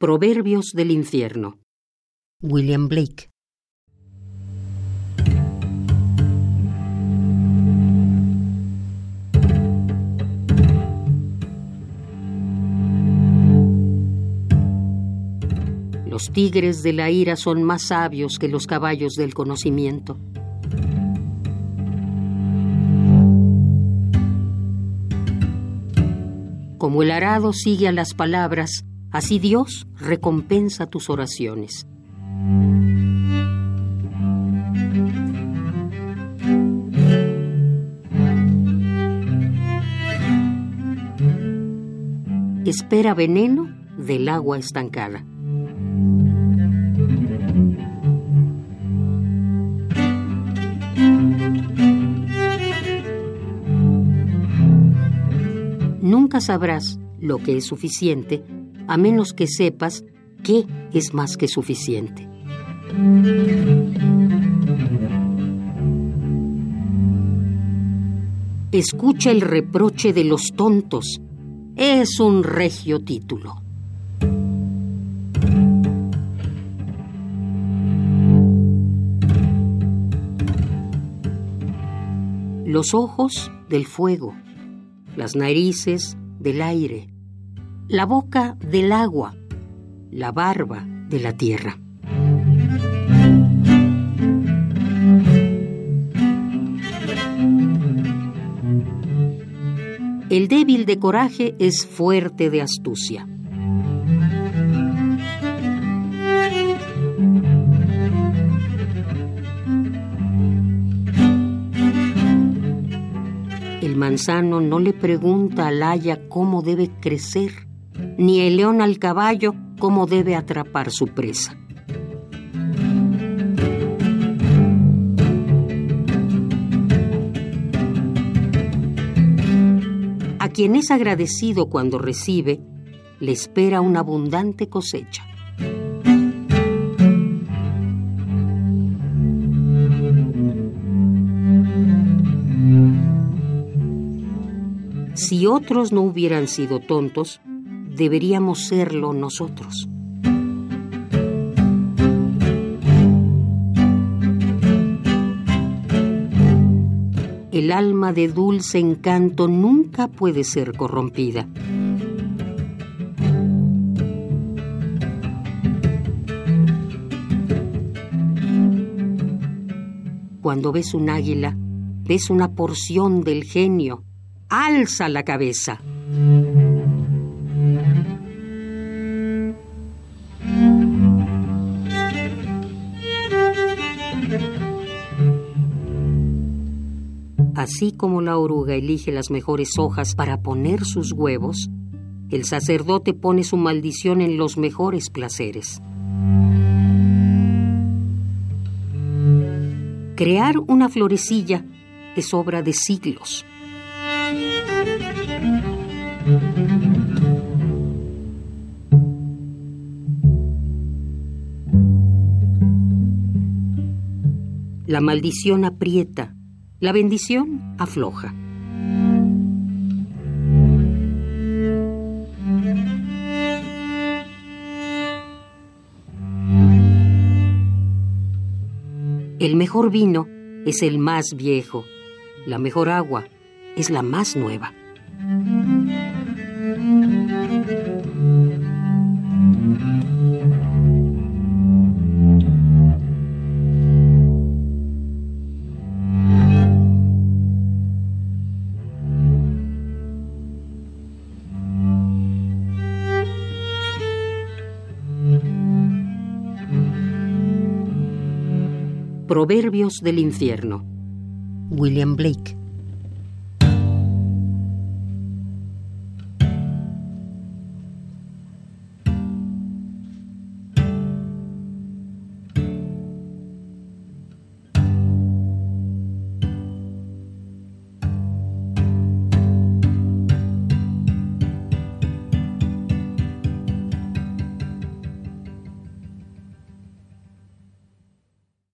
Proverbios del infierno. William Blake. Los tigres de la ira son más sabios que los caballos del conocimiento. Como el arado sigue a las palabras, así Dios recompensa tus oraciones. Espera veneno del agua estancada. Nunca sabrás lo que es suficiente a menos que sepas qué es más que suficiente. Escucha el reproche de los tontos. Es un regio título. Los ojos del fuego, las narices del aire, la boca del agua, la barba de la tierra. El débil de coraje es fuerte de astucia. El manzano no le pregunta al haya cómo debe crecer, ni el león al caballo cómo debe atrapar su presa. A quien es agradecido cuando recibe, le espera una abundante cosecha. Si otros no hubieran sido tontos, deberíamos serlo nosotros. El alma de dulce encanto nunca puede ser corrompida. Cuando ves un águila, ves una porción del genio. Alza la cabeza. Así como la oruga elige las mejores hojas para poner sus huevos, el sacerdote pone su maldición en los mejores placeres. Crear una florecilla es obra de siglos. La maldición aprieta, la bendición afloja. El mejor vino es el más viejo, la mejor agua es la más nueva. Proverbios del infierno. William Blake.